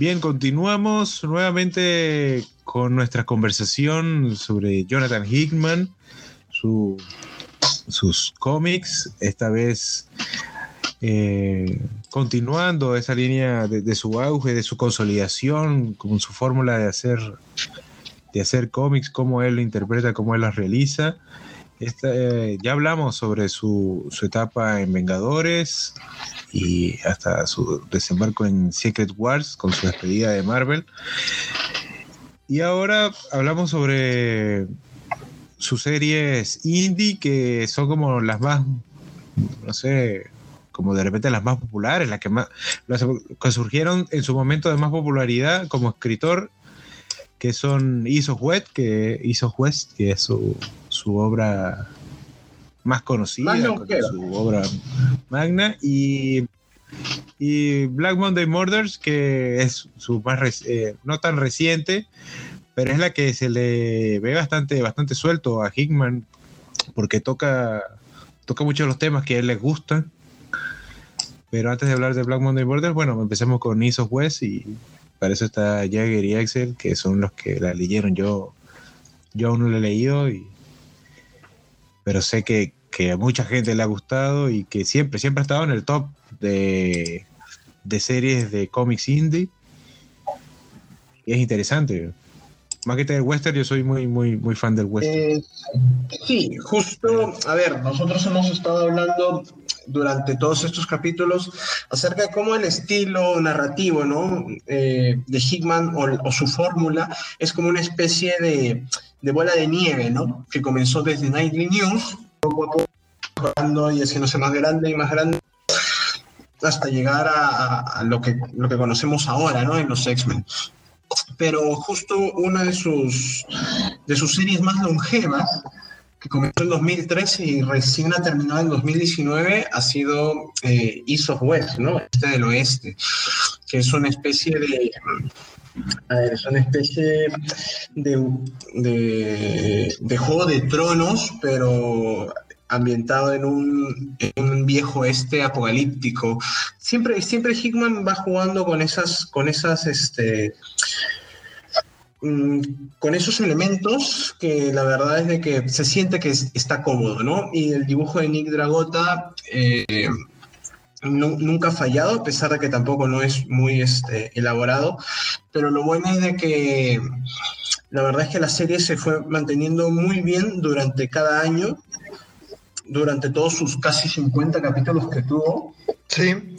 Bien, continuamos nuevamente con nuestra conversación sobre Jonathan Hickman, sus cómics, esta vez eh, continuando esa línea de, su auge, de su consolidación, con su fórmula de hacer, de hacer cómics, cómo él lo interpreta, cómo él las realiza. Eh, ya hablamos sobre su, su, etapa en Vengadores y hasta su desembarco en Secret Wars con su despedida de Marvel. Y ahora hablamos sobre sus series indie que son como las más, no sé, como de repente las más populares, las que más, las que surgieron en su momento de más popularidad como escritor, que son Isos West, que hizo West, que es su su obra más conocida, su obra magna, y, y, Black Monday Murders, que es su más eh, no tan reciente, pero es la que se le ve bastante, bastante suelto a Hickman, porque toca, toca mucho los temas que a él les gustan. Pero antes de hablar de Black Monday Murders, bueno, empecemos con Isos West y para eso está Jagger y Axel, que son los que la leyeron. Yo, yo aún no la he leído y pero sé que, a mucha gente le ha gustado y que siempre, siempre ha estado en el top de, series de cómics indie. Y es interesante. Más que del western, yo soy muy, muy, muy fan del western. Eh, sí, justo, a ver, nosotros hemos estado hablando durante todos estos capítulos acerca de cómo el estilo narrativo ¿no? Eh, de Hickman o, su fórmula es como una especie de, de, bola de nieve, ¿no? que comenzó desde Nightly News, poco a poco y haciéndose más grande y más grande hasta llegar a, lo, que, lo que conocemos ahora ¿no? en los X-Men. Pero justo una de sus, de sus series más longevas que comenzó en 2013 y recién ha terminado en 2019, ha sido eh, East of West, ¿no? Este del oeste, que es una especie de... es una especie de, de, juego de tronos, pero ambientado en un, en un, viejo este apocalíptico. Siempre, siempre Hickman va jugando con esas, con esas este, Mm, con esos elementos que la verdad es de que se siente que está cómodo, ¿no? Y el dibujo de Nick Dragota eh, nunca ha fallado, a pesar de que tampoco no es muy este, elaborado, pero lo bueno es de que la verdad es que la serie se fue manteniendo muy bien durante cada año, durante todos sus casi 50 capítulos que tuvo. Sí.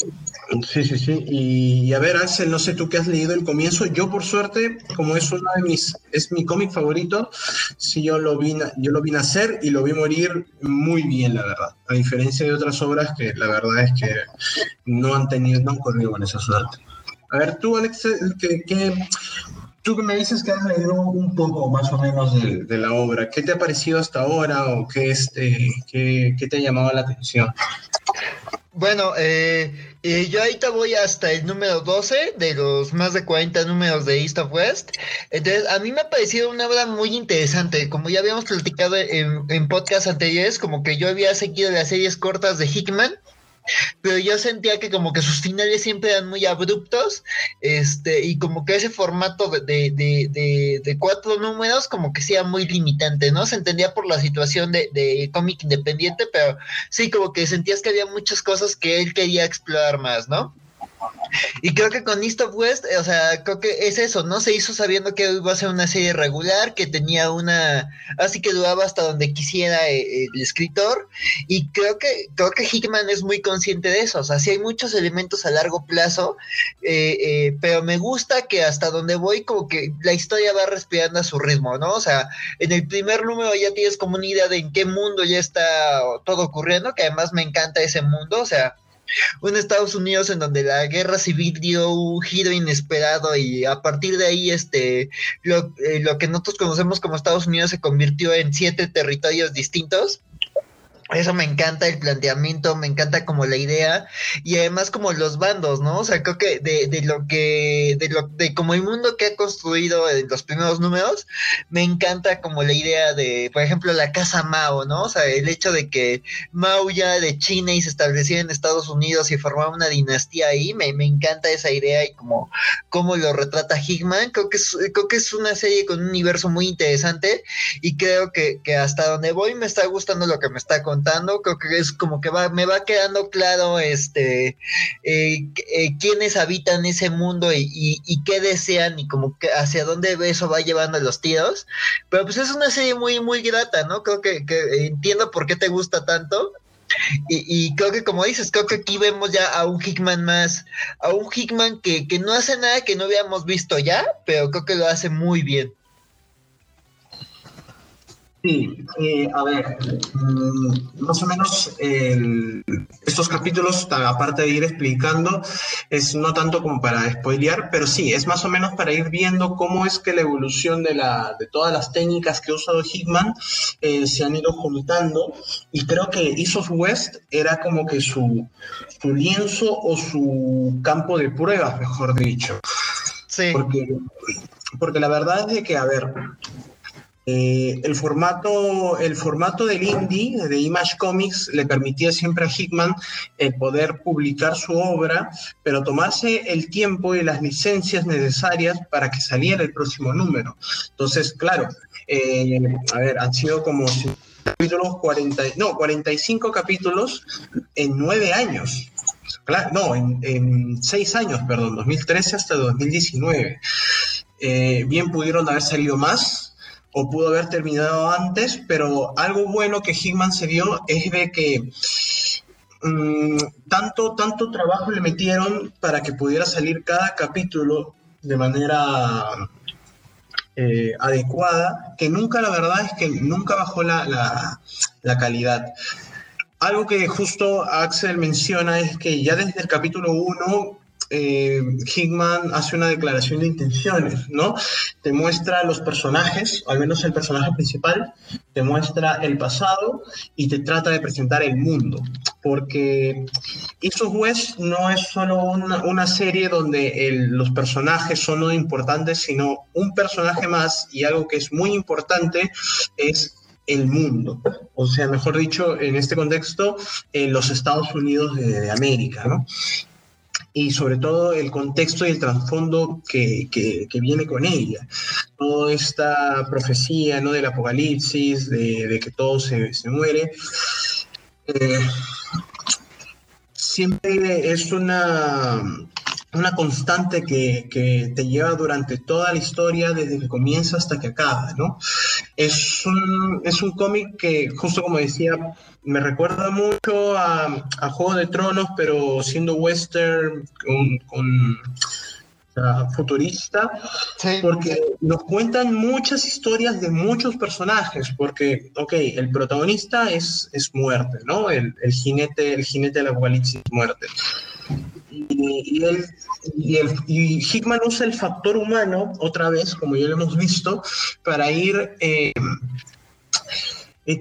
Sí, sí, sí. Y, a ver, Axel, no sé tú qué has leído el comienzo. Yo, por suerte, como es uno de mis, es mi cómic favorito, sí yo lo vi, yo lo vi nacer y lo vi morir muy bien, la verdad. A diferencia de otras obras que la verdad es que no han tenido, no han corrido con esa suerte. A ver, tú, Alex, ¿qué, tú que me dices que has leído un poco más o menos de, la obra, ¿qué te ha parecido hasta ahora o qué, este, qué, qué te ha llamado la atención? Bueno, eh, eh, yo ahorita voy hasta el número 12 de los más de 40 números de East of West. Entonces, a mí me ha parecido una obra muy interesante. Como ya habíamos platicado en, en podcast anteriores, como que yo había seguido las series cortas de Hickman pero yo sentía que como que sus finales siempre eran muy abruptos, este, y como que ese formato de, de, de, cuatro números como que sea muy limitante, ¿no? Se entendía por la situación de, cómic independiente, pero sí, como que sentías que había muchas cosas que él quería explorar más, ¿no? Y creo que con East of West, o sea, creo que es eso, ¿no? Se hizo sabiendo que iba a ser una serie regular, que tenía una, así que duraba hasta donde quisiera eh, el escritor, y creo que, creo que Hickman es muy consciente de eso, o sea, sí hay muchos elementos a largo plazo, eh, eh, pero me gusta que hasta donde voy, como que la historia va respirando a su ritmo, ¿no? O sea, en el primer número ya tienes como una idea de en qué mundo ya está todo ocurriendo, que además me encanta ese mundo, o sea, un Estados Unidos en donde la guerra civil dio un giro inesperado y a partir de ahí este lo, eh, lo que nosotros conocemos como Estados Unidos se convirtió en siete territorios distintos eso me encanta el planteamiento, me encanta como la idea y además como los bandos, ¿no? O sea, creo que de, de lo que, de lo, de como el mundo que ha construido en los primeros números, me encanta como la idea de, por ejemplo, la casa Mao, ¿no? O sea, el hecho de que Mao ya de China y se estableció en Estados Unidos y formaba una dinastía ahí, me, me encanta esa idea y como, cómo lo retrata Hickman, creo que es, creo que es una serie con un universo muy interesante y creo que, que hasta donde voy me está gustando lo que me está contando creo que es como que va, me va quedando claro este eh, eh, quiénes habitan ese mundo y, qué desean y como que hacia dónde eso va llevando los tiros. Pero pues es una serie muy, muy grata, ¿no? Creo que, entiendo por qué te gusta tanto. Y, creo que como dices, creo que aquí vemos ya a un Hickman más, a un Hickman que, que no hace nada que no habíamos visto ya, pero creo que lo hace muy bien. Sí, eh, a ver, mm, más o menos estos capítulos, aparte de ir explicando, es no tanto como para spoilear, pero sí, es más o menos para ir viendo cómo es que la evolución de, la, de todas las técnicas que ha usado Hitman eh, se han ido juntando. Y creo que Isos West era como que su, su lienzo o su campo de pruebas, mejor dicho. Sí. Porque, porque la verdad es de que, a ver, eh, el, formato, el formato del indie, de Image Comics, le permitía siempre a Hickman el poder publicar su obra, pero tomarse el tiempo y las licencias necesarias para que saliera el próximo número. Entonces, claro, eh, han sido como capítulos 40, no, 45 capítulos en nueve años. Claro, no, en, en seis años, perdón, 2013 hasta 2019. Eh, bien pudieron haber salido más, o pudo haber terminado antes, pero algo bueno que Hickman se dio es de que mm, tanto, tanto trabajo le metieron para que pudiera salir cada capítulo de manera eh, adecuada, que nunca, la verdad es que nunca bajó la, la calidad. Algo que justo Axel menciona es que ya desde el capítulo 1 eh, Hickman hace una declaración de intenciones, ¿no? Te muestra los personajes, al menos el personaje principal, te muestra el pasado y te trata de presentar el mundo, porque East West no es solo una, serie donde los personajes son lo importantes, sino un personaje más y algo que es muy importante es el mundo, o sea, mejor dicho, en este contexto, en los Estados Unidos de, de América, ¿no? Y sobre todo el contexto y el trasfondo que, que, viene con ella. Toda esta profecía ¿no? del apocalipsis, de, que todo se, se muere, eh, siempre es una, una constante que, que, te lleva durante toda la historia, desde que comienza hasta que acaba, ¿no? Es un, es un cómic que, justo como decía, me recuerda mucho a, a Juego de Tronos, pero siendo western con, futurista, porque nos cuentan muchas historias de muchos personajes, porque, ok, el protagonista es, es muerte, ¿no? El, el jinete, el jinete del apocalipsis muerte y, y, Hickman usa el factor humano, otra vez, como ya lo hemos visto, para ir eh,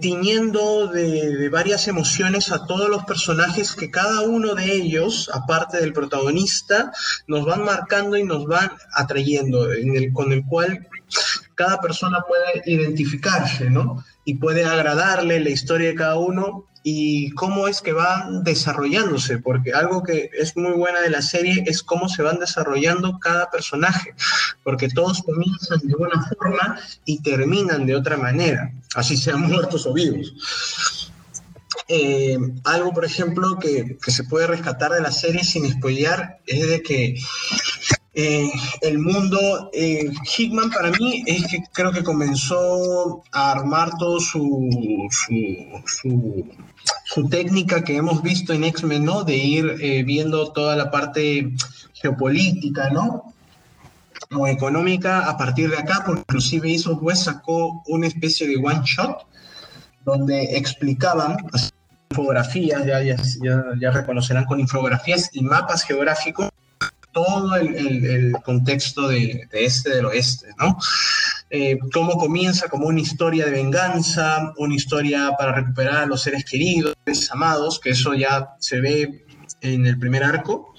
tiñendo de, varias emociones a todos los personajes que cada uno de ellos, aparte del protagonista, nos van marcando y nos van atrayendo, con el cual cada persona puede identificarse, ¿no? Y puede agradarle la historia de cada uno y cómo es que van desarrollándose, porque algo que es muy buena de la serie es cómo se van desarrollando cada personaje, porque todos comienzan de una forma y terminan de otra manera, así sean muertos o vivos. Eh, algo, por ejemplo, que, que, se puede rescatar de la serie sin spoilear es de que eh, el mundo, eh, Hickman para mí es que creo que comenzó a armar todo su, técnica que hemos visto en X-Men, ¿no? De ir eh, viendo toda la parte geopolítica, ¿no? O económica a partir de acá, porque inclusive hizo, pues sacó una especie de one shot donde explicaban, infografías, ya, ya, ya, reconocerán con infografías y mapas geográficos todo el, contexto de, este del oeste, ¿no? Eh, cómo comienza como una historia de venganza, una historia para recuperar a los seres queridos, amados, que eso ya se ve en el primer arco,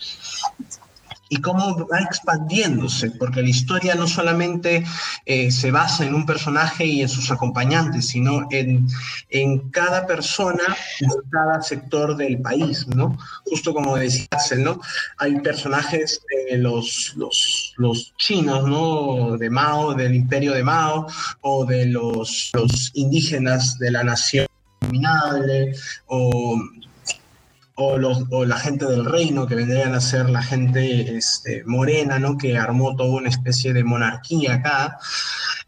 y cómo va expandiéndose, porque la historia no solamente eh, se basa en un personaje y en sus acompañantes, sino en, en cada persona de cada sector del país, ¿no? Justo como decía ¿no? Hay personajes de los, los, chinos, ¿no? De Mao, del imperio de Mao, o de los, los indígenas de la nación o o, los, o, la gente del reino, que vendrían a ser la gente este, morena, ¿no? que armó toda una especie de monarquía acá.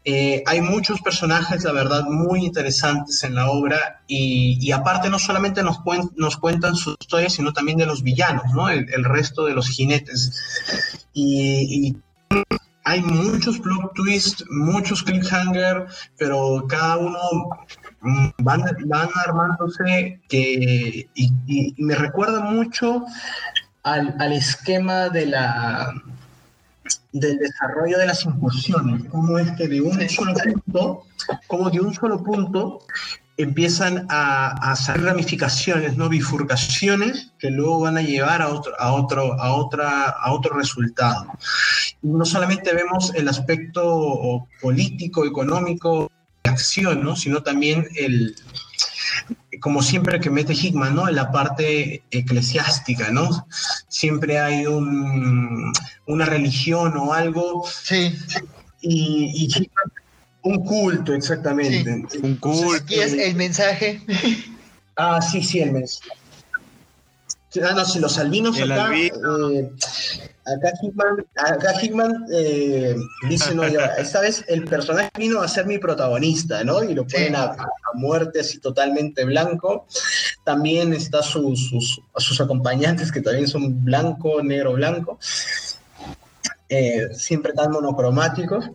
Eh, hay muchos personajes, la verdad, muy interesantes en la obra y, y aparte no solamente nos, nos cuentan su historia, sino también de los villanos, ¿no? el, el resto de los jinetes. Y, y hay muchos plot twists, muchos cliffhanger, pero cada uno van, van armándose que, y, me recuerda mucho al, al, esquema de la del desarrollo de las incursiones, como es que de un solo punto, como de un solo punto empiezan a, a hacer ramificaciones, no bifurcaciones que luego van a llevar a otro, a otro, a otra, a otro resultado. no solamente vemos el aspecto político, económico, acción, ¿no? Sino también el, como siempre que mete Hickman, ¿no? En la parte eclesiástica, ¿no? Siempre hay un, una religión o algo. Sí. Y, un culto, exactamente. Un culto. Aquí es el mensaje. Ah, sí, sí, el mensaje. Ah, no, si los albinos acá, eh, acá Hickman, acá Hickman eh, dice, no, esta vez el personaje vino a ser mi protagonista, ¿no? Y lo ponen a, muerte así totalmente blanco. También está sus, sus, sus acompañantes que también son blanco, negro, blanco. Eh, siempre tan monocromáticos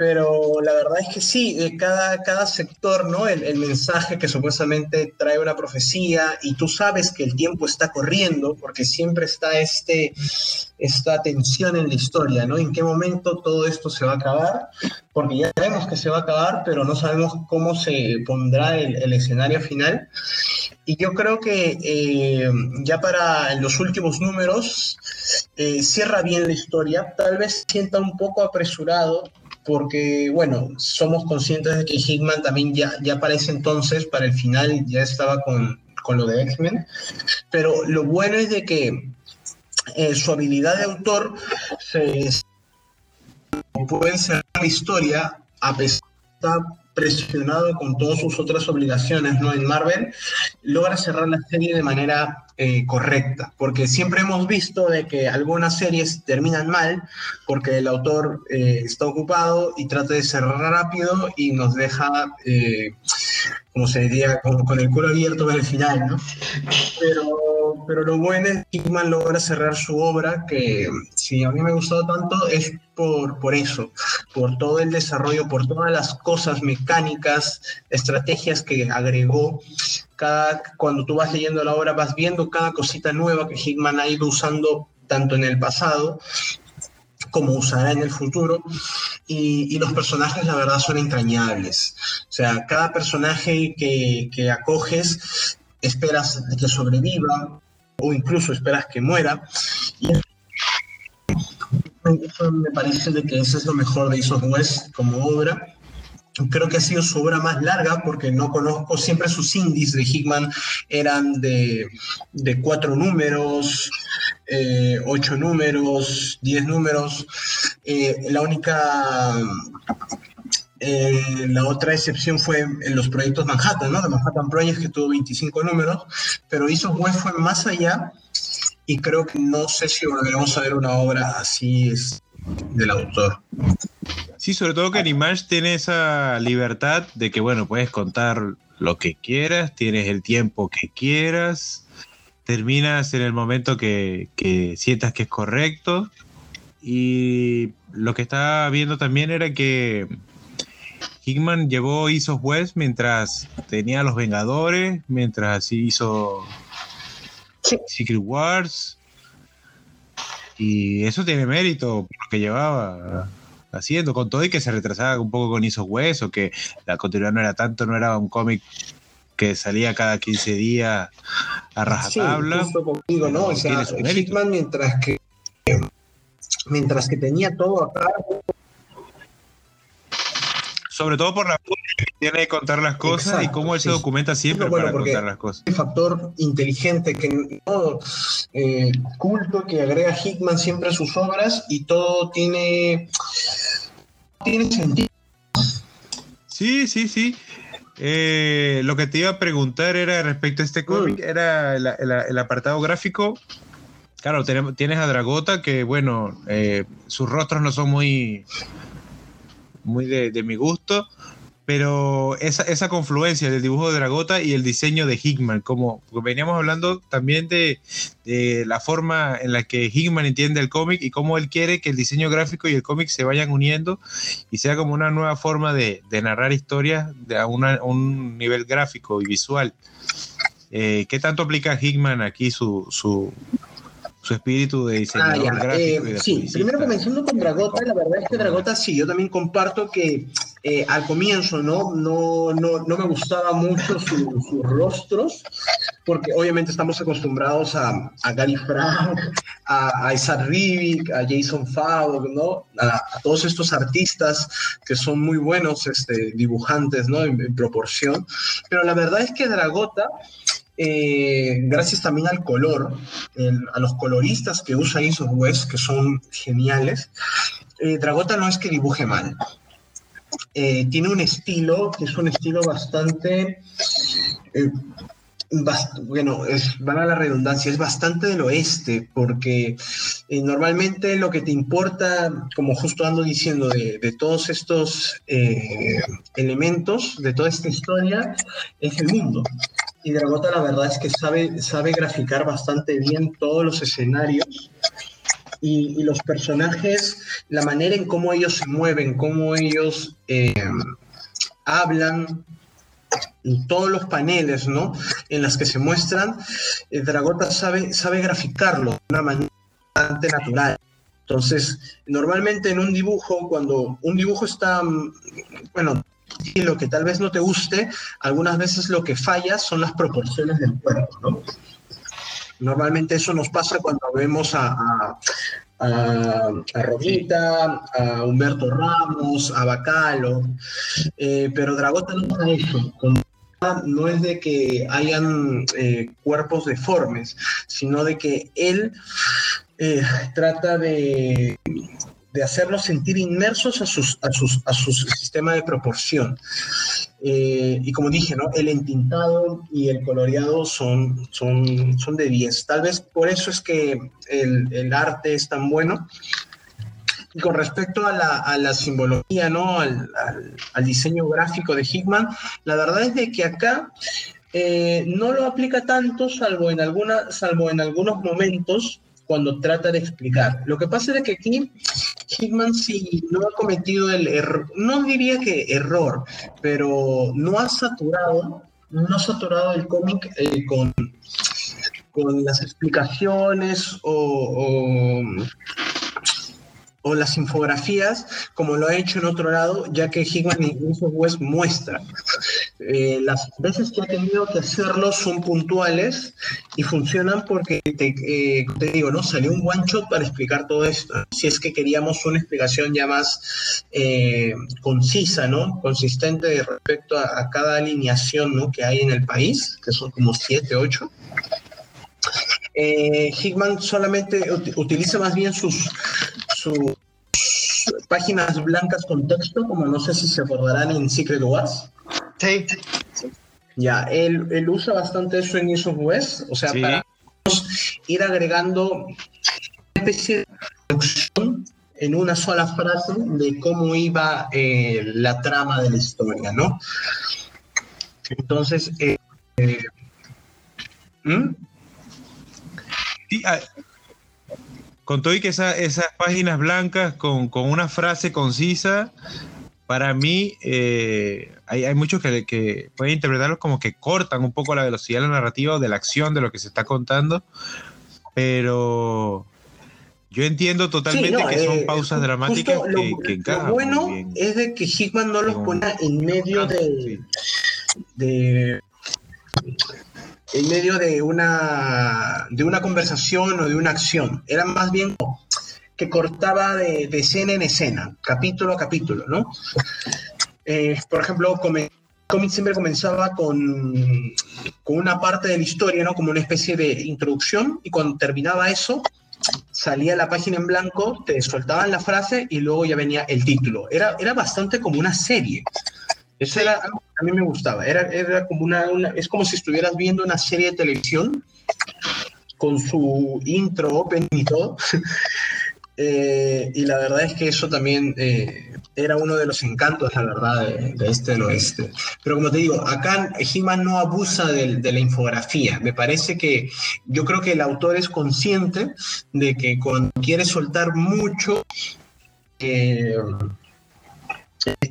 pero la verdad es que sí, cada, cada sector, ¿no? El, mensaje que supuestamente trae una profecía y tú sabes que el tiempo está corriendo porque siempre está este, esta tensión en la historia, ¿no? En qué momento todo esto se va a acabar, porque ya sabemos que se va a acabar, pero no sabemos cómo se pondrá el, escenario final. Y yo creo que eh, ya para los últimos números eh, cierra bien la historia, tal vez sienta un poco apresurado porque, bueno, somos conscientes de que Hickman también ya, ya para ese entonces, para el final, ya estaba con, con lo de X-Men, pero lo bueno es de que eh, su habilidad de autor se puede ser la historia a pesar de presionado con todas sus otras obligaciones ¿no? en Marvel, logra cerrar la serie de manera eh, correcta, porque siempre hemos visto de que algunas series terminan mal porque el autor eh, está ocupado y trata de cerrar rápido y nos deja, eh, como se diría, con, con, el culo abierto para el final, ¿no? Pero, pero lo bueno es que Hickman logra cerrar su obra, que si a mí me ha gustado tanto es por, por eso, por todo el desarrollo, por todas las cosas mecánicas, estrategias que agregó cuando tú vas leyendo la obra vas viendo cada cosita nueva que Hickman ha ido usando tanto en el pasado como usará en el futuro. Y, los personajes, la verdad, son entrañables. O sea, cada personaje que, acoges, esperas que sobreviva o incluso esperas que muera. Y me parece que eso es lo mejor de Isos West como obra creo que ha sido su obra más larga porque no conozco, siempre sus indies de Hickman eran de, cuatro números, eh, ocho números, diez números. Eh, la única, eh, la otra excepción fue en los proyectos Manhattan, ¿no? De Manhattan Project que tuvo 25 números, pero hizo Web fue más allá y creo que no sé si volveremos a ver una obra así del autor. Sí, sobre todo que Animash tiene esa libertad de que, bueno, puedes contar lo que quieras, tienes el tiempo que quieras, terminas en el momento que, sientas que es correcto. Y lo que estaba viendo también era que Hickman llevó hizo West mientras tenía los Vengadores, mientras hizo Secret Wars. Y eso tiene mérito por lo que llevaba haciendo, con todo y que se retrasaba un poco con Isos West, o que la continuidad no era tanto, no era un cómic que salía cada 15 días a rajatabla. Sí, conmigo, ¿no? O sea, Hickman mientras que mientras que tenía todo acá sobre todo por la que tiene que contar las cosas y cómo él se documenta siempre para contar las cosas. El factor inteligente, que no, eh, culto que agrega Hickman siempre a sus obras y todo tiene, tiene sentido. Sí, sí, sí. Eh, lo que te iba a preguntar era respecto a este cómic, mm. era el, apartado gráfico. Claro, tienes a Dragota, que bueno, eh, sus rostros no son muy muy de, mi gusto, pero esa, esa, confluencia del dibujo de Dragota y el diseño de Hickman, como veníamos hablando también de, la forma en la que Hickman entiende el cómic y cómo él quiere que el diseño gráfico y el cómic se vayan uniendo y sea como una nueva forma de, narrar historias de a, un nivel gráfico y visual. Eh, ¿Qué tanto aplica Hickman aquí su, su, su espíritu de diseñador ah, gráfico. Eh, sí, primero comenzando con Dragota, la verdad es que Dragota sí, yo también comparto que eh, al comienzo ¿no? No, no, no me gustaba mucho sus rostros, porque obviamente estamos acostumbrados a, a Gary Frank, a, a Isaac Rivik, a Jason Favre, ¿no? A, todos estos artistas que son muy buenos este, dibujantes ¿no? en proporción, pero la verdad es que Dragota eh, gracias también al color, a los coloristas que usa Isos West, que son geniales, eh, Dragota no es que dibuje mal. Eh, tiene un estilo que es un estilo bastante bueno, van a la redundancia, es bastante del oeste, porque normalmente lo que te importa, como justo ando diciendo, de, todos estos elementos, de toda esta historia, es el mundo. Y Dragota la verdad es que sabe, sabe graficar bastante bien todos los escenarios y, los personajes, la manera en cómo ellos se mueven, cómo ellos eh, hablan, todos los paneles, ¿no? En las que se muestran, eh, Dragota sabe, sabe graficarlo de una manera bastante natural. Entonces, normalmente en un dibujo, cuando un dibujo está, bueno, y lo que tal vez no te guste, algunas veces lo que falla son las proporciones del cuerpo, ¿no? Normalmente eso nos pasa cuando vemos a, a, a, Romita, a Humberto Ramos, a Bacalo, eh, pero Dragota no es eso. No es de que hayan eh, cuerpos deformes, sino de que él eh, trata de de hacerlos sentir inmersos a, sus, a, sus, a su sistema de proporción. Eh, y como dije, ¿no? el entintado y el coloreado son, son, son de 10. Tal vez por eso es que el, el arte es tan bueno. Y con respecto a la, a la simbología, ¿no? Al, al, diseño gráfico de Hickman, la verdad es de que acá eh, no lo aplica tanto, salvo en, alguna, salvo en algunos momentos cuando trata de explicar. Lo que pasa es que aquí Hickman sí no ha cometido el error, no diría que error, pero no ha saturado, no ha saturado el cómic eh, con, con las explicaciones o o las infografías como lo ha hecho en otro lado, ya que Hickman incluso muestra. Eh, las veces que ha tenido que hacerlo son puntuales y funcionan porque, te, eh, te, digo, ¿no? Salió un one shot para explicar todo esto. Si es que queríamos una explicación ya más eh, concisa, ¿no? Consistente respecto a, a, cada alineación ¿no? que hay en el país, que son como siete, ocho. Eh, Hickman solamente utiliza más bien sus, sus páginas blancas con texto, como no sé si se acordarán en Secret Wars. Sí. Ya, él, él, usa bastante eso en News of West, o sea, para ir agregando una especie de introducción en una sola frase de cómo iba eh, la trama de la historia, ¿no? Entonces, eh, eh ¿hmm? Ah, con todo y que esas páginas blancas con, una frase concisa para mí eh, hay, hay, muchos que, que, pueden interpretarlo como que cortan un poco la velocidad de la narrativa o de la acción de lo que se está contando, pero yo entiendo totalmente sí, no, que son eh, pausas dramáticas lo, que, que encajan. Lo bueno es de que Hickman no los pone en medio de, sí. de en medio de una, de una conversación o de una acción. Era más bien que cortaba de, de escena en escena, capítulo a capítulo, ¿no? Eh, por ejemplo, cómic siempre comenzaba con, con una parte de la historia, ¿no? Como una especie de introducción, y cuando terminaba eso, salía la página en blanco, te soltaban la frase y luego ya venía el título. Era, era bastante como una serie. Eso era algo que a mí me gustaba. Era, era como una, una, es como si estuvieras viendo una serie de televisión con su intro, open y todo. Eh, y la verdad es que eso también eh, era uno de los encantos, la verdad, de, este oeste. Pero como te digo, acá He-Man no abusa de, la infografía. Me parece que yo creo que el autor es consciente de que cuando quiere soltar mucho, eh,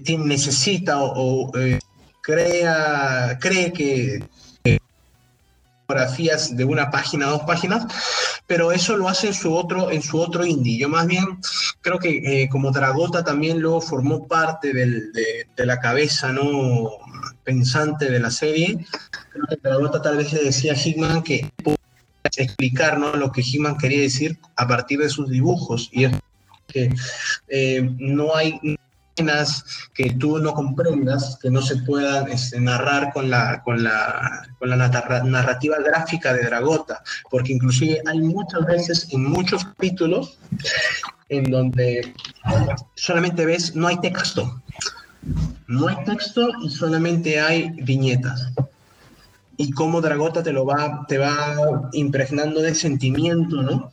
necesita o, o eh, crea, cree que fotografías de una página, dos páginas, pero eso lo hace en su otro, en su otro indie. Yo más bien creo que eh, como Dragota también luego formó parte del, de, de, la cabeza no pensante de la serie, creo que Dragota tal vez le decía a Hickman que explicar ¿no? lo que Hickman quería decir a partir de sus dibujos y es que eh, no hay que tú no comprendas, que no se puedan este, narrar con la, con, la, con la narrativa gráfica de Dragota, porque inclusive hay muchas veces en muchos capítulos en donde solamente ves, no hay texto, no hay texto y solamente hay viñetas. Y cómo Dragota te lo va, te va impregnando de sentimiento, ¿no?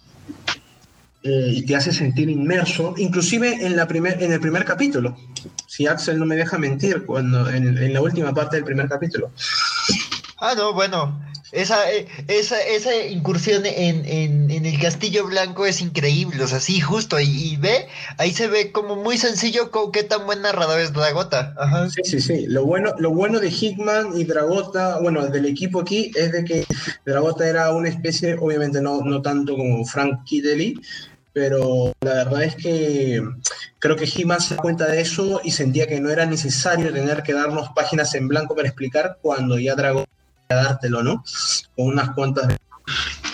Eh, y te hace sentir inmerso, inclusive en, la primer, en el primer capítulo. Si Axel no me deja mentir, cuando en, en la última parte del primer capítulo. Ah, no, bueno, esa, eh, esa, esa incursión en, en, en, el Castillo Blanco es increíble, o sea, sí, justo, y, y ve, ahí se ve como muy sencillo con qué tan buen narrador es Dragota. Ajá. Sí, sí, sí. Lo bueno, lo bueno de Hickman y Dragota, bueno, del equipo aquí, es de que Dragota era una especie, obviamente no, no tanto como Frank Kidley, pero la verdad es que creo que He-Man se da cuenta de eso y sentía que no era necesario tener que darnos páginas en blanco para explicar cuando ya Dragon dártelo, ¿no? Con unas cuantas.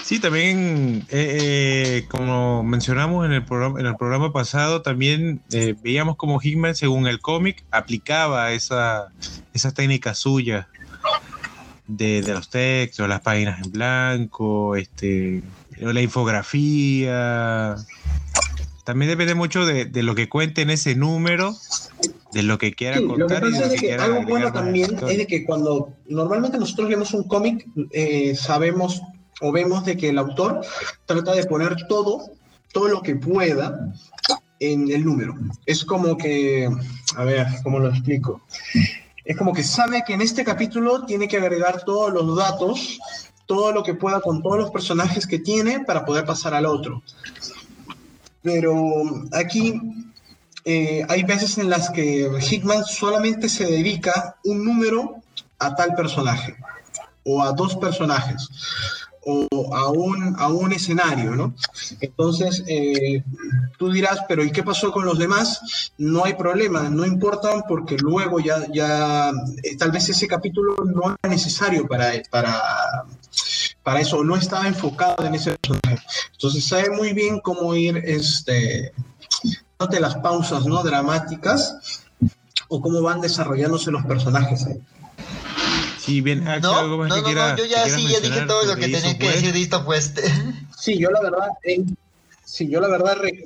Sí, también, eh, eh, como mencionamos en el programa, en el programa pasado, también eh, veíamos como Hickman, según el cómic, aplicaba esa, esa técnica suya de, de, los textos, las páginas en blanco, este, la infografía. También depende mucho de, de, lo que cuente en ese número, de lo que quiera sí, contar. Lo que pasa es que algo bueno también es de que cuando normalmente nosotros leemos un cómic, eh, sabemos o vemos de que el autor trata de poner todo, todo lo que pueda en el número. Es como que, a ver, ¿cómo lo explico? Es como que sabe que en este capítulo tiene que agregar todos los datos todo lo que pueda con todos los personajes que tiene para poder pasar al otro. Pero aquí eh, hay veces en las que Hickman solamente se dedica un número a tal personaje o a dos personajes o a un, a un escenario, ¿no? Entonces, eh, tú dirás, pero ¿y qué pasó con los demás? No hay problema, no importan porque luego ya, ya eh, tal vez ese capítulo no era necesario para, para, para eso, no estaba enfocado en ese personaje. Entonces, sabe muy bien cómo ir, este, de las pausas, ¿no? Dramáticas o cómo van desarrollándose los personajes ahí. Sí, bien, Axel, no, algo más no, que no, quiera, no, yo ya sí, ya dije todo lo que tenía que decir de pues. Sí, yo la verdad, eh, sí, yo la verdad, re...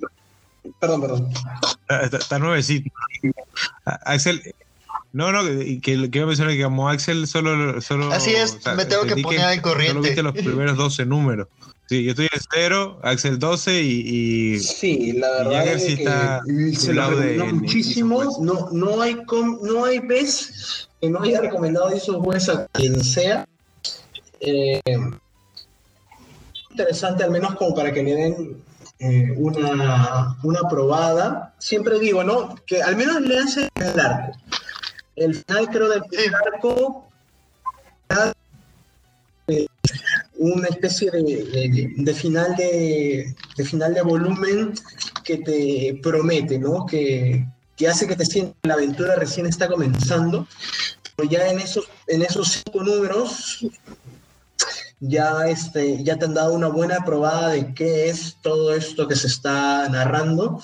perdón, perdón. Está, está, nuevecito. Axel, no, no, que, que iba a mencionar que como Axel solo, solo Así es, o sea, me tengo que poner al corriente. Solo viste los primeros 12 números. Sí, yo estoy en cero, Axel 12 y, y sí, la verdad es sí que está se lo recomendó muchísimo. No, no hay com, no hay vez que no haya recomendado esos jueces a quien sea. Eh, interesante, al menos como para que le den eh, una, una probada. Siempre digo, ¿no? Que al menos le hace el arco. El final, creo, del arco. una especie de, de, final de, de, final de volumen que te promete, ¿no? Que, que hace que te sientas la aventura recién está comenzando. Pero ya en esos, en esos cinco números ya, este, ya te han dado una buena probada de qué es todo esto que se está narrando.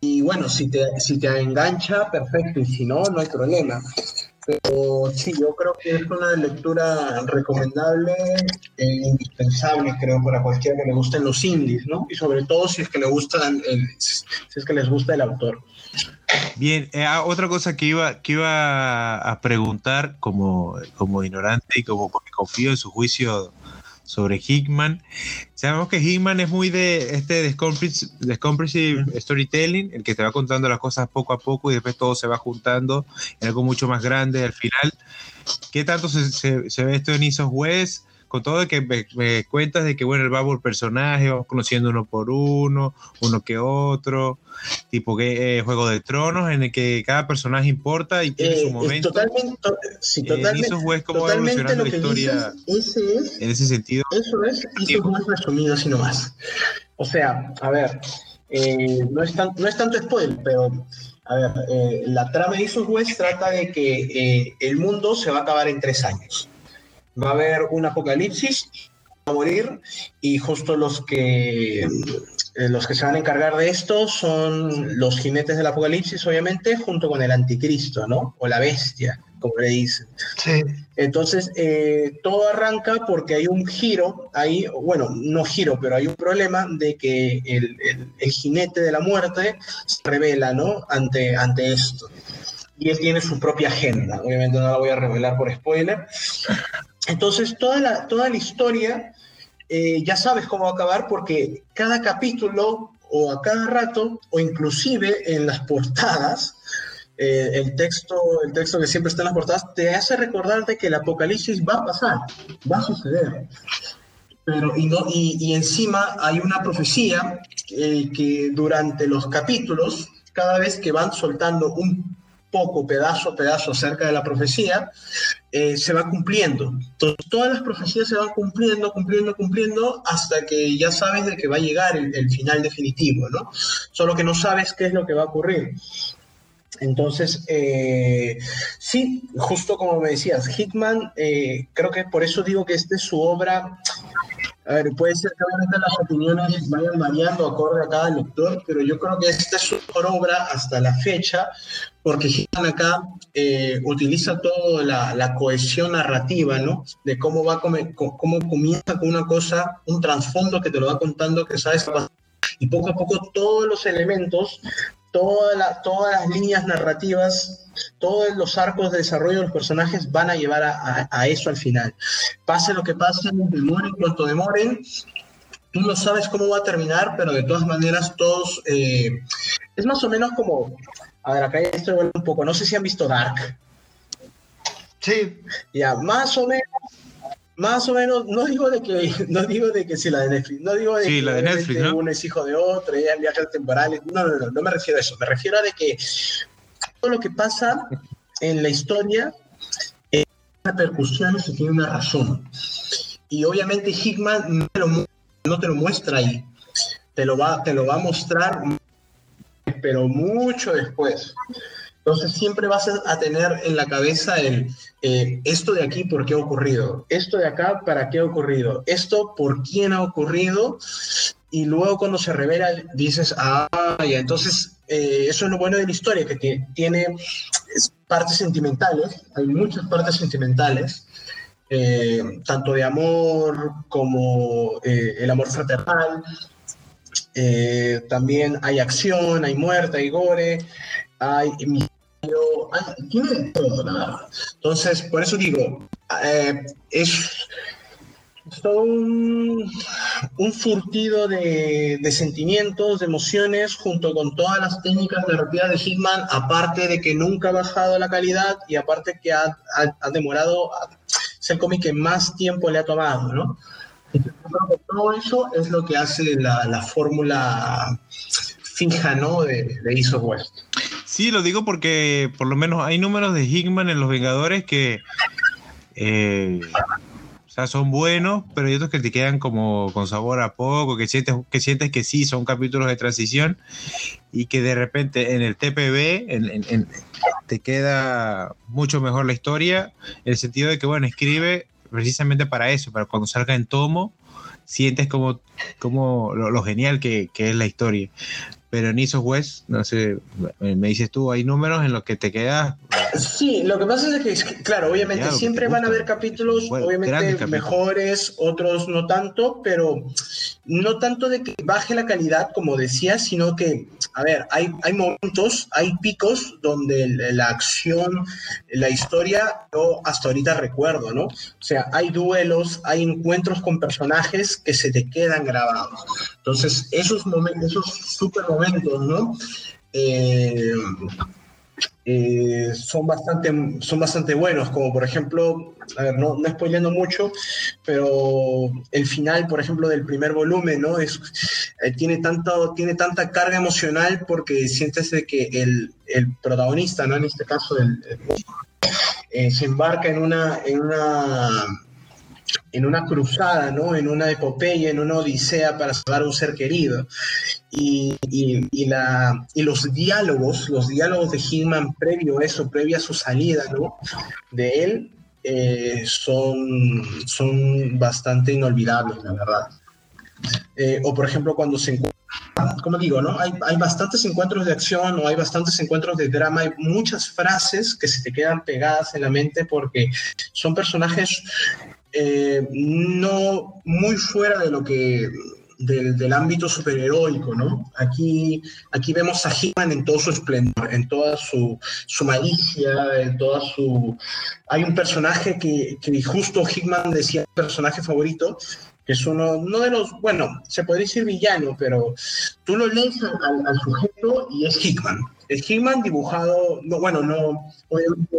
Y bueno, si te, si te engancha, perfecto, y si no, no hay problema. Pero sí, yo creo que es una lectura recomendable e indispensable, creo, para cualquiera que le gusten los indies, ¿no? Y sobre todo si es que le gustan si es que les gusta el autor. Bien, eh, ah, otra cosa que iba, que iba a preguntar como, como ignorante y como porque confío en su juicio sobre Hickman. Sabemos que Hickman es muy de este descompressive storytelling, el que te va contando las cosas poco a poco y después todo se va juntando en algo mucho más grande al final. ¿Qué tanto se, se, ve esto en Isos West? Con todo de que me, cuentas de que, bueno, él va por personaje, vamos conociendo uno por uno, uno que otro, tipo que eh, Juego de Tronos, en el que cada personaje importa y tiene su eh, momento. Totalmente, sí, totalmente, eh, ¿cómo totalmente lo que historia dices, ese es, en ese sentido. Eso es, hizo West resumido así nomás. O sea, a ver, eh, no, es tan, no es tanto spoiler, pero a ver, la trama de Isos West trata de que el mundo se va a acabar en tres años va a haber un apocalipsis, va a morir, y justo los que, eh, los que se van a encargar de esto son los jinetes del apocalipsis, obviamente, junto con el anticristo, ¿no? O la bestia, como le dicen. Sí. Entonces, eh, todo arranca porque hay un giro, ahí, bueno, no giro, pero hay un problema de que el, el, jinete de la muerte se revela, ¿no? Ante, ante esto y él tiene su propia agenda. Obviamente no la voy a revelar por spoiler, entonces, toda la, toda la historia eh, ya sabes cómo va a acabar porque cada capítulo o a cada rato o inclusive en las portadas, eh, el, texto, el texto que siempre está en las portadas te hace recordarte que el apocalipsis va a pasar, va a suceder. Pero, y, no, y, encima hay una profecía eh, que durante los capítulos, cada vez que van soltando un poco, pedazo a pedazo acerca de la profecía, eh, se va cumpliendo. Entonces, todas las profecías se van cumpliendo, cumpliendo, cumpliendo, hasta que ya sabes de que va a llegar el, final definitivo, ¿no? Solo que no sabes qué es lo que va a ocurrir. Entonces, eh, sí, justo como me decías, Hickman, eh, creo que por eso digo que esta es su obra a ver, puede ser que obviamente las opiniones vayan variando acorde a cada lector, pero yo creo que esta es su obra hasta la fecha, porque Hitman acá eh, utiliza toda la, cohesión narrativa, ¿no? De cómo va cómo comienza con una cosa, un trasfondo que te lo va contando, que sabes y poco a poco todos los elementos, toda todas las líneas narrativas todos los arcos de desarrollo de los personajes van a llevar a, eso al final. Pase lo que pase, demoren cuanto demoren, tú no sabes cómo va a terminar, pero de todas maneras todos... Eh, es más o menos como... A ver, acá ya estoy un poco, no sé si han visto Dark. Sí. Ya, más o menos más o menos, no digo de que, no digo de que si la de Netflix, no digo de que la de Netflix, ¿no? uno es hijo de otro, ella en viajes temporales, no, no, no, no me refiero a eso, me refiero a de que todo lo que pasa en la historia tiene repercusiones y tiene una razón. Y obviamente Hickman no te, lo, no te lo muestra ahí, te lo, va, te lo va a mostrar, pero mucho después. Entonces siempre vas a tener en la cabeza el eh, esto de aquí, ¿por qué ha ocurrido? Esto de acá, ¿para qué ha ocurrido? Esto, ¿por quién ha ocurrido? Y luego cuando se revela, dices, ah, ya, entonces eh, eso es lo bueno de la historia, que tiene partes sentimentales, hay muchas partes sentimentales, eh, tanto de amor como eh, el amor fraternal. también hay acción, hay muerte, hay gore, hay la Entonces, por eso digo, es es todo un, un furtido de, de, sentimientos, de emociones, junto con todas las técnicas narrativas de Hitman, aparte de que nunca ha bajado la calidad y aparte que ha, demorado, es el cómic que más tiempo le ha tomado, ¿no? todo eso es lo que hace la, la fórmula fija, ¿no? De, de West. Sí, lo digo porque por lo menos hay números de Hickman en Los Vengadores que eh, o sea, son buenos, pero hay otros que te quedan como con sabor a poco, que sientes que, sientes que sí, son capítulos de transición y que de repente en el TPB en, te queda mucho mejor la historia, en el sentido de que, bueno, escribe precisamente para eso, para cuando salga en tomo, sientes como, como lo, genial que, es la historia pero en East West, no sé, me dices tú, hay números en los que te quedas. Sí, lo que pasa es que, claro, obviamente siempre van a haber capítulos, bueno, obviamente mejores, otros no tanto, pero no tanto de que baje la calidad, como decía, sino que, a ver, hay, hay momentos, hay picos donde la acción, la historia, yo hasta ahorita recuerdo, ¿no? O sea, hay duelos, hay encuentros con personajes que se te quedan grabados. Entonces, esos momentos, esos super momentos, ¿no? Eh, eh, son, bastante, son bastante buenos, como por ejemplo, a ver, no, no spoileando mucho, pero el final, por ejemplo, del primer volumen, ¿no? Es, eh, tiene, tanto, tiene tanta carga emocional porque sientes que el, el protagonista, ¿no? En este caso, el, el, se embarca en una, en una en una cruzada, ¿no? En una epopeya, en una odisea para salvar a un ser querido. Y, y, y, la, y los diálogos, los diálogos de Hitman previo a eso, previo a su salida, ¿no? De él, eh, son, son bastante inolvidables, la verdad. Eh, o por ejemplo, cuando se encuentra como digo, ¿no? Hay, hay, bastantes encuentros de acción o hay bastantes encuentros de drama, hay muchas frases que se te quedan pegadas en la mente porque son personajes eh, no muy fuera de lo que del, del, ámbito superheroico, ¿no? Aquí, aquí vemos a He-Man en todo su esplendor, en toda su, su, malicia, en toda su... Hay un personaje que, que justo He-Man decía personaje favorito, es uno, no de los, bueno, se podría decir villano, pero tú lo lees al, al sujeto y es Hickman. Es Hickman dibujado, no, bueno, no, obviamente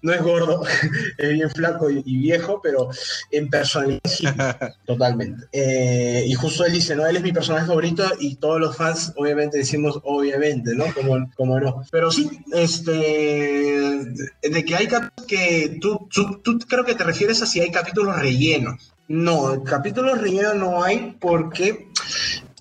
no es gordo, es bien flaco y, y, viejo, pero en personalidad sí, totalmente. Eh, y justo él dice, no, él es mi personaje favorito y todos los fans obviamente decimos, obviamente, ¿no? Como, como no. Pero sí, este, de que hay capítulos que tú, tú, tú creo que te refieres a si hay capítulos rellenos. No, capítulos rellenos no hay porque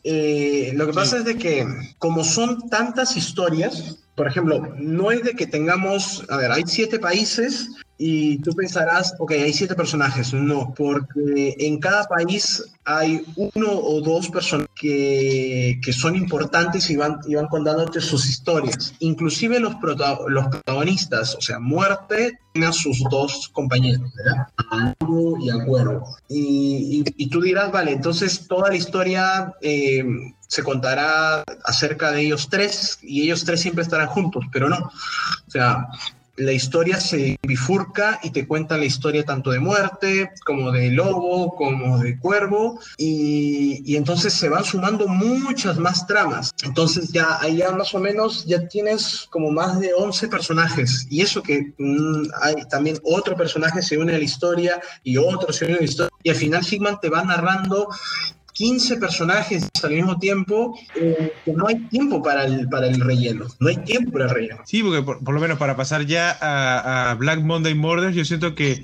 eh, lo que pasa es de que como son tantas historias, por ejemplo, no es de que tengamos, a ver, hay siete países y tú pensarás, ok, hay siete personajes. No, porque en cada país hay uno o dos personas que, que son importantes y van, y van contándote sus historias. Inclusive los, los protagonistas, o sea, Muerte tiene a sus dos compañeros, ¿verdad? A y a y, tú dirás, vale, entonces toda la historia... Eh, se contará acerca de ellos tres y ellos tres siempre estarán juntos, pero no. O sea, la historia se bifurca y te cuenta la historia tanto de muerte como de lobo, como de cuervo, y, entonces se van sumando muchas más tramas. Entonces ya ahí más o menos ya tienes como más de 11 personajes, y eso que mmm, hay también otro personaje se une a la historia y otro se une a la historia, y al final Hickman te va narrando 15 personajes al mismo tiempo, eh, que no hay tiempo para el, para el relleno. No hay tiempo para el relleno. Sí, porque por, por lo menos para pasar ya a, a, Black Monday Murders, yo siento que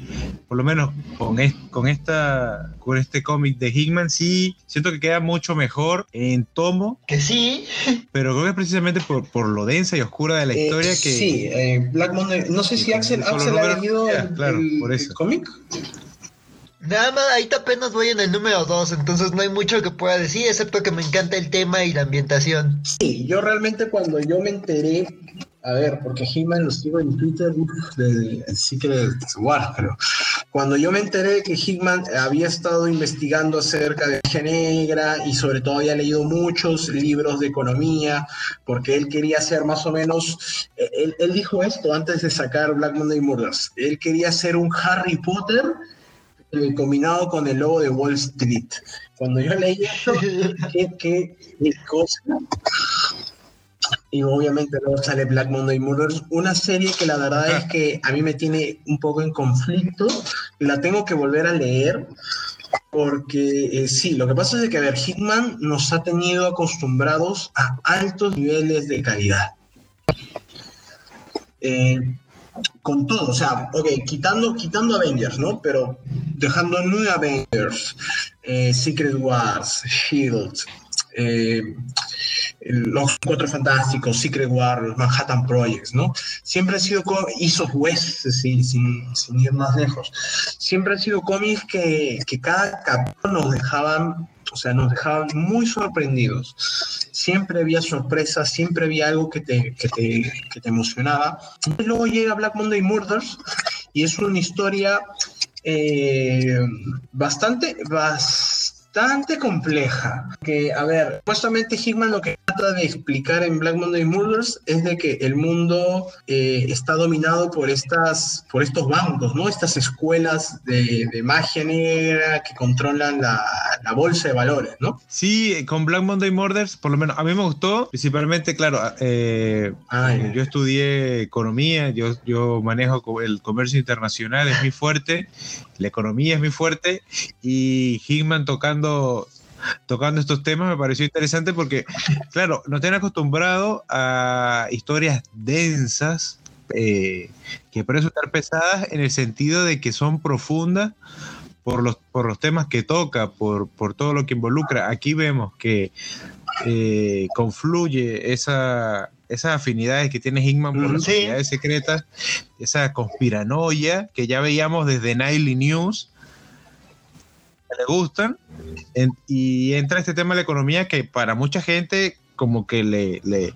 por lo menos con, es, con, esta, con este cómic de Hickman, sí, siento que queda mucho mejor en tomo. Que sí. Pero creo que es precisamente por, por lo densa y oscura de la eh, historia que... Sí, eh, Black Monday, no sé si Axel, Axel ha leído el, claro, el, el cómic. Nada más, ahorita apenas voy en el número 2, entonces no hay mucho que pueda decir, excepto que me encanta el tema y la ambientación. Sí, yo realmente cuando yo me enteré, a ver, porque He-Man lo sigo en Twitter, del Secret War, creo. Cuando yo me enteré que Hickman había estado investigando acerca de la negra y sobre todo había leído muchos libros de economía, porque él quería hacer más o menos, él, él dijo esto antes de sacar Black Monday Murders, él quería hacer un Harry Potter combinado con el logo de Wall Street. Cuando yo leí esto, qué, qué, qué cosa. Y obviamente luego sale Black Monday Murders, una serie que la verdad es que a mí me tiene un poco en conflicto, la tengo que volver a leer, Porque eh, sí, lo que pasa es que, a ver, Hitman nos ha tenido acostumbrados a altos niveles de calidad. Eh, con todo, o sea, ok, quitando, quitando Avengers, ¿no? Pero dejando New Avengers, eh, Secret Wars, Shield, eh, los Cuatro Fantásticos, Secret Wars, Manhattan Projects, ¿no? Siempre han sido hizo West, sin, sin, ir más lejos. Siempre han sido cómics que, que cada capítulo nos dejaban o sea, nos dejaban muy sorprendidos. Siempre había sorpresas, siempre había algo que te, que te, emocionaba. Y luego llega Black Monday Murders y es una historia eh, bastante, bastante bastante compleja. Que, a ver, supuestamente Hickman lo que trata de explicar en Black Monday Murders es de que el mundo eh, está dominado por, estas, por estos bancos, ¿no? Estas escuelas de, magia negra que controlan la, bolsa de valores, ¿no? Sí, con Black Monday Murders, por lo menos a mí me gustó, principalmente, claro, eh, yo estudié economía, yo, yo manejo el comercio internacional, es muy fuerte, la economía es muy fuerte y Hickman tocando tocando estos temas me pareció interesante porque, claro, nos tienen acostumbrado a historias densas, eh, que por eso estar pesadas en el sentido de que son profundas por los, por los temas que toca, por, por todo lo que involucra. Aquí vemos que eh, confluye esa, esas afinidades que tiene Hickman por las sociedades secretas, esa conspiranoia que ya veíamos desde Nightly News, le gustan, y entra este tema de la economía que para mucha gente como que le, le,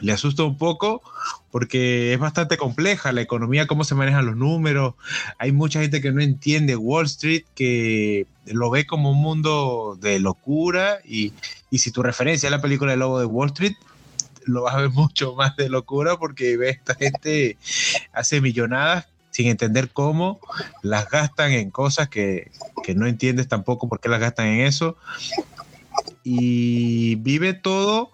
le, asusta un poco porque es bastante compleja la economía, cómo se manejan los números. Hay mucha gente que no entiende Wall Street, que lo ve como un mundo de locura y, y si tu referencia es la película de Lobo de Wall Street, lo vas a ver mucho más de locura porque ve esta gente hace millonadas sin entender cómo las gastan en cosas que, que no entiendes tampoco por qué las gastan en eso. Y vive todo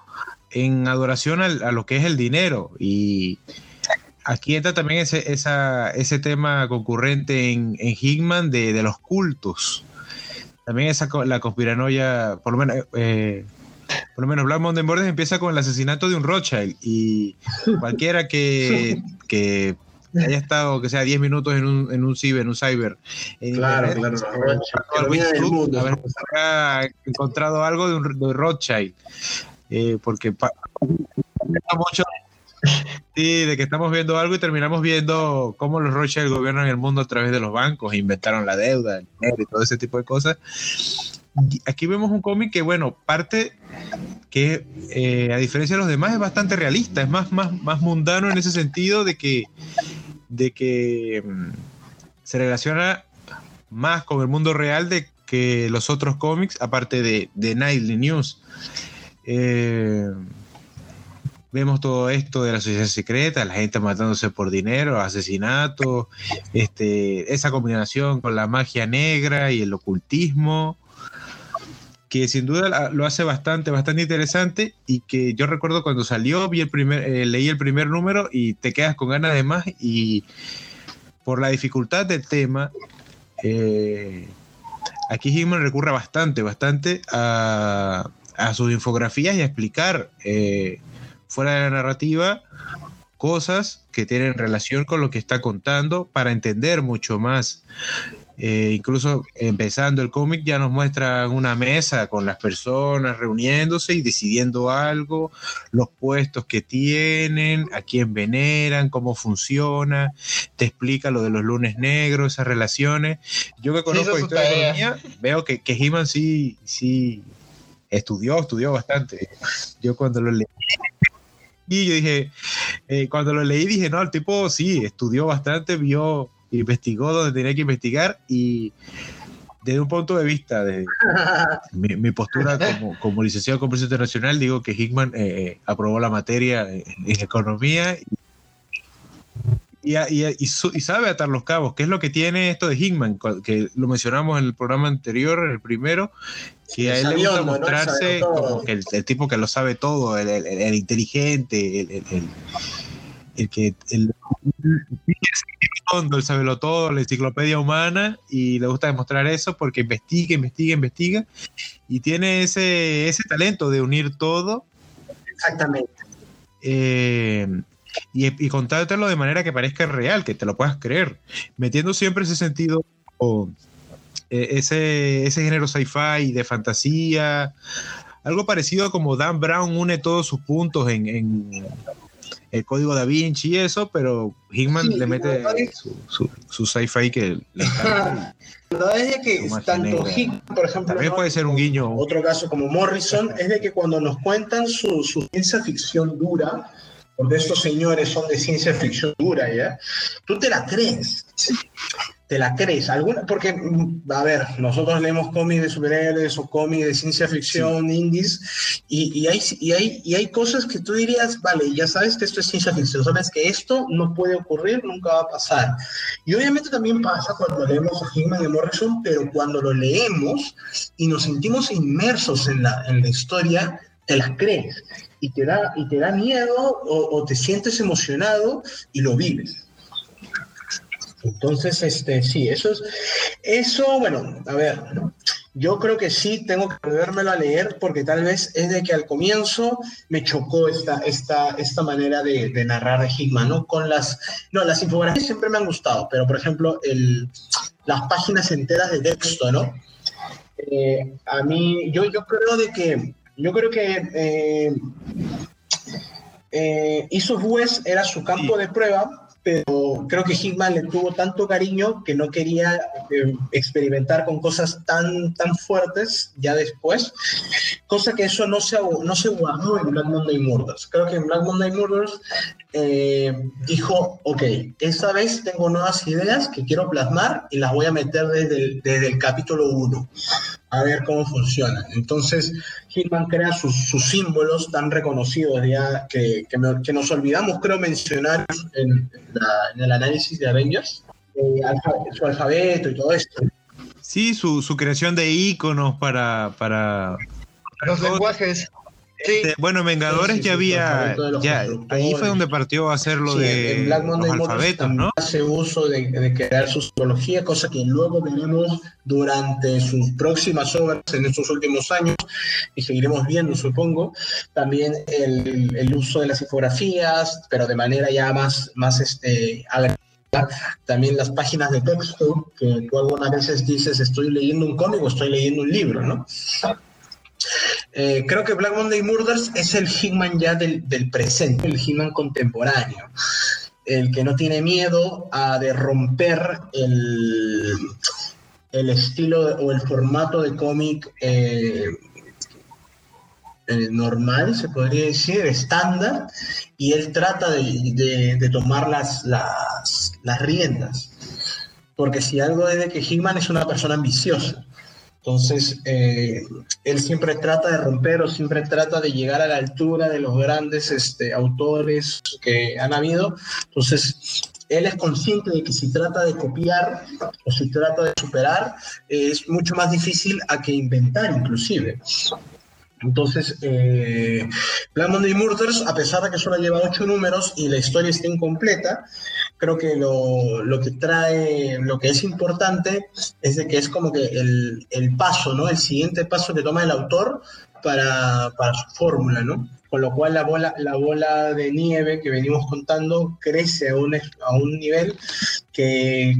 en adoración a, lo que es el dinero. Y aquí entra también ese, ese tema concurrente en, en Hickman de, de, los cultos. También esa, la conspiranoia, por lo menos... Eh, por lo menos Black Mountain Borders empieza con el asesinato de un Rothschild y cualquiera que haya estado, que sea 10 minutos en un, en un ciber, en un cyber. claro, claro. Haber, haber encontrado algo de un de Rothschild. Eh, porque mucho Sí, de que estamos viendo algo y terminamos viendo cómo los Rothschild gobiernan el mundo a través de los bancos, inventaron la deuda, el dinero y todo ese tipo de cosas aquí vemos un cómic que, bueno, parte que, eh, a diferencia de los demás, es bastante realista, es más, más, más mundano en ese sentido de que, de que mm, se relaciona más con el mundo real de que los otros cómics, aparte de, de Nightly News. Eh, vemos todo esto de la sociedad secreta, la gente matándose por dinero, asesinatos, este, esa combinación con la magia negra y el ocultismo que sin duda lo hace bastante, bastante interesante y que yo recuerdo cuando salió, vi el primer, eh, leí el primer número y te quedas con ganas de más y por la dificultad del tema, eh, aquí Hickman recurre bastante, bastante a, sus infografías y a explicar eh, fuera de la narrativa cosas que tienen relación con lo que está contando para entender mucho más eh, incluso empezando el cómic ya nos muestra una mesa con las personas reuniéndose y decidiendo algo, los puestos que tienen, a quién veneran, cómo funciona, te explica lo de los lunes negros, esas relaciones. Yo que conozco historia de economía, veo que, que He-Man sí, sí estudió, estudió bastante. Yo cuando lo leí y yo dije, eh, cuando lo leí dije, no, el tipo sí, estudió bastante, vio investigó donde tenía que investigar y desde un punto de vista de mi, postura como, como, licenciado en comercio internacional, digo que Hickman eh, eh, aprobó la materia en, economía y, y, y, sabe atar los cabos, que es lo que tiene esto de Hickman, que lo mencionamos en el programa anterior, en el primero, que a él le gusta mostrarse como que el, tipo que lo sabe todo, el, el inteligente, el el que el, el sabelo todo, la enciclopedia humana, y le gusta demostrar eso porque investiga, investiga, investiga, y tiene ese, ese talento de unir todo. Exactamente. Eh, y, y, contártelo de manera que parezca real, que te lo puedas creer, metiendo siempre ese sentido, o, eh, ese, ese género sci-fi de fantasía, algo parecido a como Dan Brown une todos sus puntos en, en el código da Vinci y eso, pero Hickman le mete su, su, su sci-fi que le encanta. La verdad es de que tanto Hickman, por ejemplo, también puede ser un guiño. Otro caso como Morrison, es de que cuando nos cuentan su, su ciencia ficción dura, porque estos señores son de ciencia ficción dura, ¿ya? Tú te la crees. ¿Te la crees? ¿Alguna? Porque, mm, a ver, nosotros leemos cómics de superhéroes o cómics de ciencia ficción, sí. indies, y, y, hay, y, hay, y hay cosas que tú dirías, vale, ya sabes que esto es ciencia ficción, sabes que esto no puede ocurrir, nunca va a pasar. Y obviamente también pasa cuando leemos a Hickman y Morrison, pero cuando lo leemos y nos sentimos inmersos en la, en la historia, te las crees. Y te da, y te da miedo o, o te sientes emocionado y lo vives. Entonces, este, sí, eso es, eso, bueno, a ver, yo creo que sí tengo que volvérmelo a leer porque tal vez es de que al comienzo me chocó esta, esta, esta manera de, de narrar de Hickman, ¿no? Con las, no, las infografías siempre me han gustado, pero por ejemplo, el, las páginas enteras de texto, ¿no? Eh, a mí, yo, yo creo de que, yo creo que eh, eh, Isos West era su campo de prueba pero creo que Hickman le tuvo tanto cariño que no quería eh, experimentar con cosas tan, tan fuertes ya después, cosa que eso no se, no se guardó en Black Monday Murders. Creo que en Black Monday Murders eh, dijo, ok, esta vez tengo nuevas ideas que quiero plasmar y las voy a meter desde el, desde el capítulo 1 a ver cómo funcionan. Entonces, Hitman crea sus, sus, símbolos tan reconocidos ya que, que, me, que, nos olvidamos, creo, mencionar en, la, en el análisis de Avengers, eh, alfa, su alfabeto y todo esto. Sí, su, su creación de iconos para, para los lenguajes. Sí. Este, bueno, Vengadores sí, sí, ya había, ya, ahí fue donde partió a hacer lo de en Black Monday los alfabetos, ¿no? Hace uso de, de, crear su psicología, cosa que luego veremos durante sus próximas obras en estos últimos años y seguiremos viendo, supongo. También el, el uso de las infografías, pero de manera ya más, más este, también las páginas de texto, que tú algunas veces dices, estoy leyendo un cómic o estoy leyendo un libro, ¿no? Eh, creo que Black Monday Murders es el Hitman ya del, presente, el Hitman contemporáneo, el que no tiene miedo a romper el, estilo o el formato de cómic eh, eh, normal, se podría decir, estándar, y él trata de tomar las, las, las, riendas. Porque si algo es de que Hitman es una persona ambiciosa, entonces, eh, él siempre trata de romper o siempre trata de llegar a la altura de los grandes este, autores que han habido. Entonces, él es consciente de que si trata de copiar o si trata de superar, es mucho más difícil a que inventar inclusive. Entonces, eh, Black Monday Murders, a pesar de que solo lleva ocho números y la historia está incompleta, creo que lo, que trae, lo que es importante es de que es como que el, el paso, ¿no? El siguiente paso que toma el autor para, para su fórmula, ¿no? Con lo cual la bola, la bola de nieve que venimos contando crece a un, a un nivel que,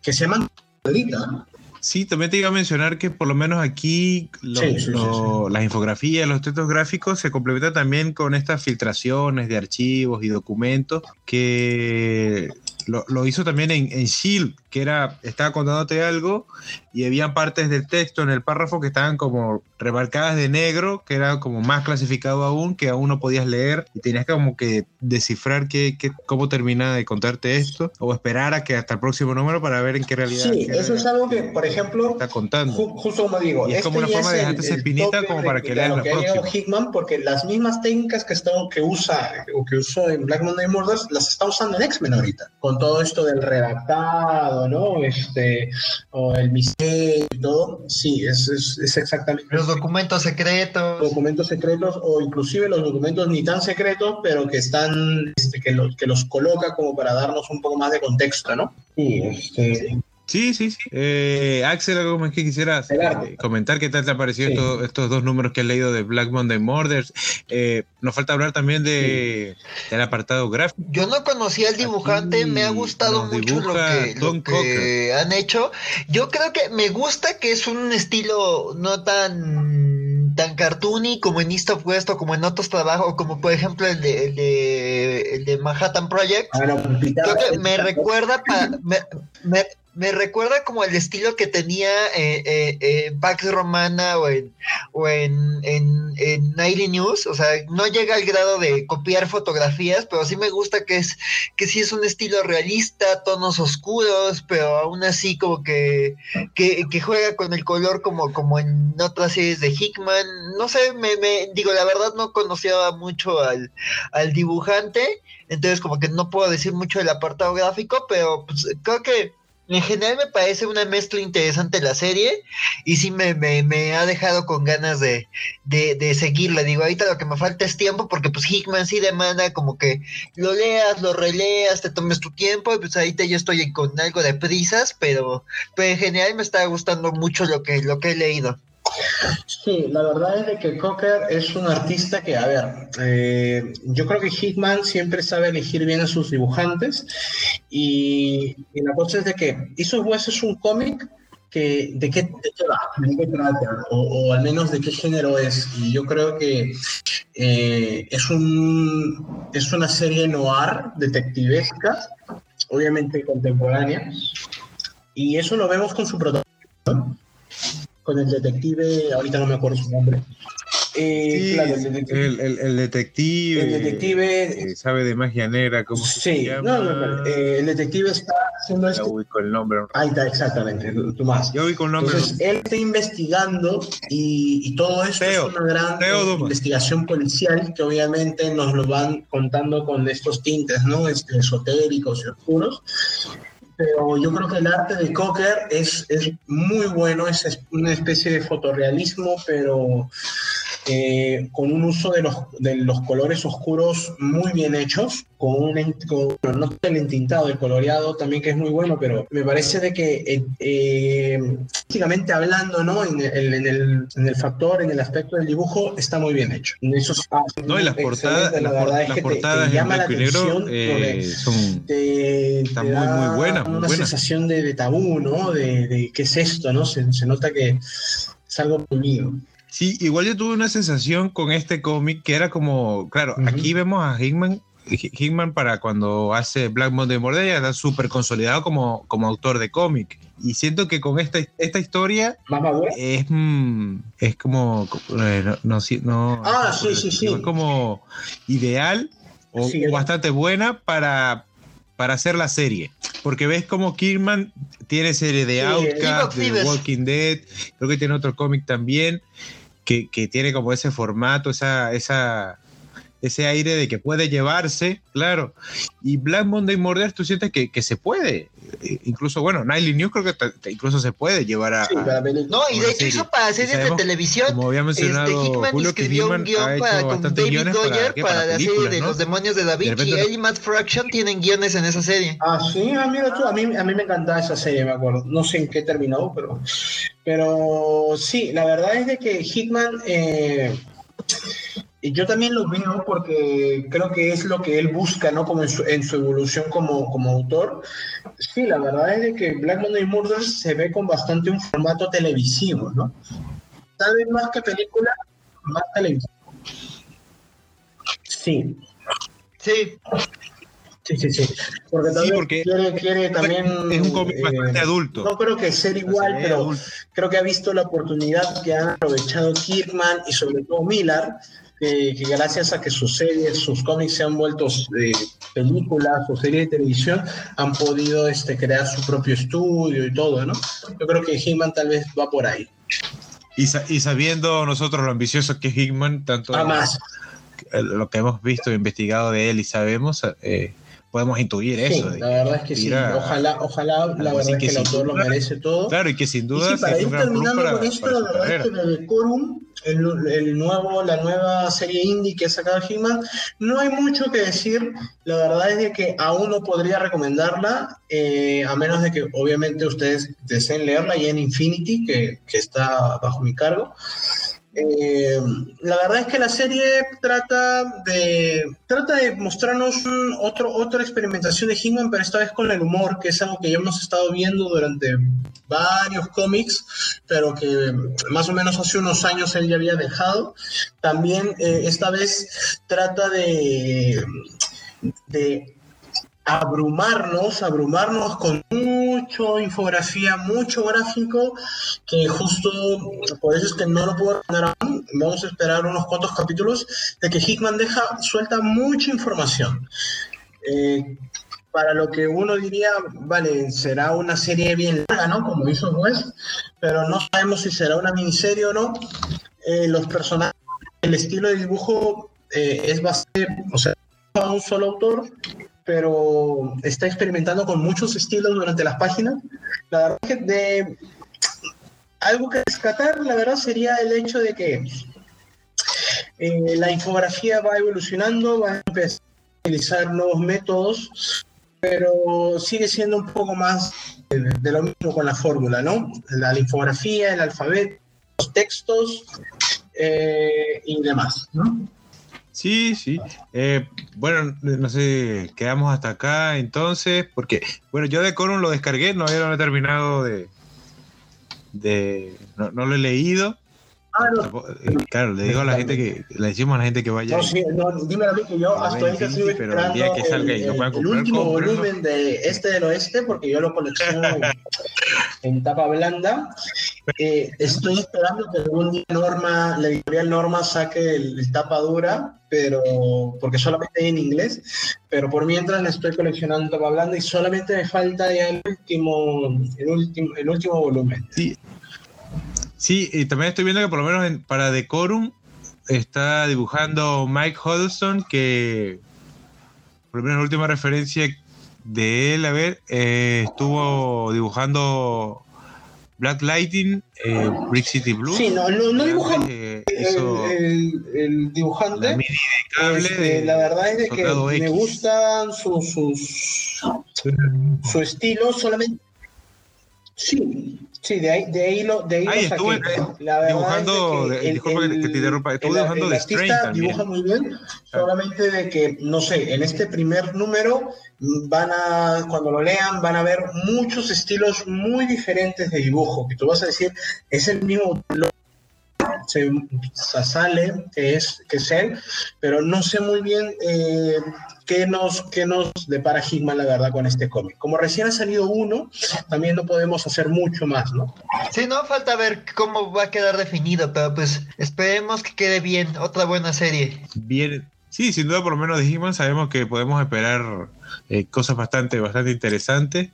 que se llama ahorita, Sí, también te iba a mencionar que por lo menos aquí lo, sí, sí, lo, sí, las infografías, los textos gráficos se complementan también con estas filtraciones de archivos y documentos que lo, lo hizo también en, en, Shield, que era, estaba contándote algo y había partes del texto en el párrafo que estaban como remarcadas de negro, que era como más clasificado aún, que aún no podías leer y tenías como que descifrar qué, qué, cómo termina de contarte esto o esperar a que hasta el próximo número para ver en qué realidad. Sí, qué eso realidad es algo que, por ejemplo, está contando. Ju justo como digo, y es este como una forma de dejarte esa espinita como para que leas la que próxima. Hickman, porque las mismas técnicas que, está, que usa o que usó en Black Monday Murders las está usando en X-Men ahorita, con todo esto del redactado, ¿no? Este, o el misterio y todo, sí, es, es, es exactamente. Los documentos secretos. Documentos secretos o inclusive los documentos ni tan secretos, pero que están, este, que, los, que los coloca como para darnos un poco más de contexto, ¿no? Sí, este, Sí, sí, sí. Eh, Axel, ¿algo más que quisieras eh, comentar? ¿Qué tal te han parecido estos, dos números que has leído de Black Monday Murders? Eh, nos falta hablar también de, del apartado gráfico. Yo no conocía al dibujante, me ha gustado mucho lo que, han hecho. Yo creo que me gusta que es un estilo no tan tan cartoony como en East of West o como en otros trabajos, como por ejemplo el de, el de, el de Manhattan Project. Ah, creo que me recuerda, pa, me, me recuerda como el estilo que tenía eh, eh, en Pax Romana o en, o en, en, Nightly News. O sea, no llega al grado de copiar fotografías, pero sí me gusta que es que sí es un estilo realista, tonos oscuros, pero aún así como que, que, juega con el color como, como en otras series de Hickman. No sé, me, me digo, la verdad no conocía mucho al, al dibujante, entonces como que no puedo decir mucho del apartado gráfico, pero pues, creo que en general me parece una mezcla interesante la serie y sí me, ha dejado con ganas de, de, seguirla. Digo, ahorita lo que me falta es tiempo porque pues Hickman sí demanda como que lo leas, lo releas, te tomes tu tiempo y pues ahorita yo estoy con algo de prisas, pero, pero en general me está gustando mucho lo que, lo que he leído. Sí, la verdad es de que Cocker es un artista que, a ver, eh, yo creo que Hickman siempre sabe elegir bien a sus dibujantes y, la cosa es de que hizo West es un cómic que de qué, trata o, al menos de qué género es y yo creo que eh, es un es una serie noir detectivesca obviamente contemporánea y eso lo vemos con su protagonista con el detective, ahorita no me acuerdo su nombre. Eh, el, detective, el, detective, el detective eh, sabe de magia negra, ¿cómo sí, se llama? No, no, eh, el detective está haciendo esto. Ya el nombre. Ahí está, exactamente, Tomás. Yo ubico el nombre. Entonces, él está investigando y, y todo esto es una gran investigación policial que obviamente nos lo van contando con estos tintes, ¿no? Este, esotéricos y oscuros pero yo creo que el arte de Cocker es, es muy bueno, es una especie de fotorrealismo, pero eh, con un uso de los, de los colores oscuros muy bien hechos, con un con, no el entintado, el coloreado también que es muy bueno, pero me parece de que eh, eh básicamente hablando, ¿no? En el, en, el, en el factor, en el aspecto del dibujo, está muy bien hecho. Eso no, y las portadas, la verdad es que portadas te, llama la atención, eh, son, te, están muy, muy buenas. Una sensación de, de, tabú, ¿no? De, de, qué es esto, ¿no? Se, se nota que es algo mío. Sí, igual yo tuve una sensación con este cómic que era como, claro, aquí vemos a Hickman, Hickman para cuando hace Black Monday Murder ya está súper consolidado como, como autor de cómic. Y siento que con esta, esta historia es, mm, es como, eh, no, no, ah, sí, sí, sí. Es como ideal o, bastante buena para, para hacer la serie. Porque ves como Kirman tiene serie de Outcast, de Walking Dead, creo que tiene otro cómic también que, tiene como ese formato, esa, esa, ese aire de que puede llevarse, claro. Y Black Monday Murder, tú sientes que, que se puede. Eh, incluso, bueno, Nightly News creo que incluso se puede llevar a. no, y de hecho hizo para series de televisión. Como había este, mencionado, este, Hickman Julio, escribió un guion para, con David Goyer para, la serie de Los Demonios de Da Vinci. y él y Matt Fraction tienen guiones en esa serie. Ah, sí, ah, mira tú, a mí, a mí me encantaba esa serie, me acuerdo. No sé en qué terminó, pero. Pero sí, la verdad es de que Hickman. Eh, yo también lo veo porque creo que es lo que él busca, ¿no? Como en su, evolución como, como, autor. Sí, la verdad es de que Black Monday Murders se ve con bastante un formato televisivo, ¿no? Tal vez más que película, más televisivo. Sí. Sí. Sí, sí, sí. Porque también quiere, quiere, también. Es un cómic bastante eh, adulto. No creo que ser igual, pero creo que ha visto la oportunidad que han aprovechado Kirkman y sobre todo Miller que, gracias a que sus series, sus cómics se han vuelto de películas o series de televisión, han podido este, crear su propio estudio y todo, ¿no? Yo creo que Hickman tal vez va por ahí. Y, y sabiendo nosotros lo ambicioso que es Hickman, tanto más. lo que hemos visto e investigado de él y sabemos, eh, podemos intuir eso. la verdad es que sí. Ojalá, ojalá, la verdad es que, el autor lo merece todo. Claro, y que sin duda. para ir terminando con esto, la verdad es que el Corum, el, nuevo, la nueva serie indie que ha sacado He-Man, no hay mucho que decir. La verdad es de que aún no podría recomendarla, eh, a menos de que obviamente ustedes deseen leerla y en Infinity, que, que está bajo mi cargo. Eh, la verdad es que la serie trata de, trata de mostrarnos otro, otra experimentación de He-Man, pero esta vez con el humor, que es algo que ya hemos estado viendo durante varios cómics, pero que más o menos hace unos años él ya había dejado. También eh, esta vez trata de, de abrumarnos, abrumarnos con mucho infografía, mucho gráfico, que justo por eso es que no lo puedo mandar aún. Vamos a esperar unos cuantos capítulos de que Hickman deja, suelta mucha información. Eh, para lo que uno diría, vale, será una serie bien larga, ¿no? Como hizo West, pero no sabemos si será una miniserie o no. Eh, los personajes, el estilo de dibujo eh, es bastante, o sea, un solo autor, pero está experimentando con muchos estilos durante las páginas. La verdad que de algo que rescatar, la verdad, sería el hecho de que eh, la infografía va evolucionando, va a empezar a utilizar nuevos métodos, pero sigue siendo un poco más de, lo mismo con la fórmula, ¿no? La, infografía, el alfabeto, los textos eh, y demás, ¿no? Sí, sí. Eh, bueno, no sé, quedamos hasta acá entonces, porque, bueno, yo de Corum lo descargué, no había terminado de... de no, no lo he leído, Ah, eh, claro, le digo a la gente que, le decimos a la gente que vaya. No, sí, no, dímelo a mí que yo hasta ahorita estoy esperando el, día que salga y el, comprar, el último volumen de Este del Oeste, porque yo lo colecciono en tapa blanda. Eh, estoy esperando que algún día Norma, la editorial Norma saque el, tapa dura, pero porque solamente hay en inglés, pero por mientras la estoy coleccionando tapa blanda y solamente me falta ya el último, el último, el último volumen. Sí, Sí, y también estoy viendo que por lo menos para Decorum está dibujando Mike Huddleston, que por lo menos la última referencia de él, a ver, eh, estuvo dibujando Black Lighting, eh, Brick City Blue. Sí, no, no, no dibuja eh, el, el, dibujante. La, mini de cable este, la verdad es de que me gustan sus, sus, su estilo, solamente. Sí, Sí, de ahí, de ahí lo, de ahí Ay, estuve, la dibujando, es que el, disculpa que te interrumpa, estuve dibujando de Strange también. dibuja muy bien, solamente de que, no sé, en este primer número van a, cuando lo lean, van a ver muchos estilos muy diferentes de dibujo, que tú vas a decir, es el mismo se, sale, que es, que es él, pero no sé muy bien eh, qué, nos, qué nos depara Hickman, la verdad, con este cómic. Como recién ha salido uno, también no podemos hacer mucho más, ¿no? Sí, no falta ver cómo va a quedar definido, pero pues esperemos que quede bien, otra buena serie. Bien, sí, sin duda, por lo menos de Hickman sabemos que podemos esperar eh, cosas bastante, bastante interesantes.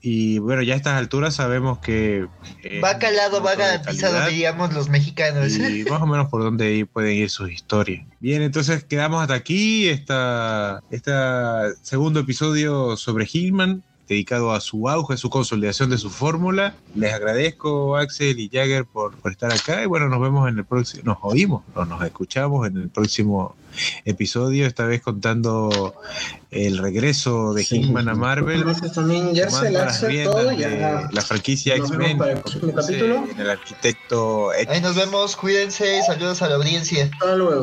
Y bueno, ya a estas alturas sabemos que... Eh, va calado, va garantizado, diríamos los mexicanos. Y más o menos por dónde pueden ir sus historias. Bien, entonces quedamos hasta aquí, esta, esta segundo episodio sobre Hillman dedicado a su auge, a su consolidación de su fórmula. Les agradezco, Axel y Jagger, por, por, estar acá. Y bueno, nos vemos en el próximo, nos oímos, o nos escuchamos en el próximo episodio, esta vez contando el regreso de sí, a Marvel. Gracias también, Jersey, Axel, todo, ya. La franquicia X-Men. El arquitecto. Ahí nos vemos, cuídense, saludos a la audiencia. Hasta luego.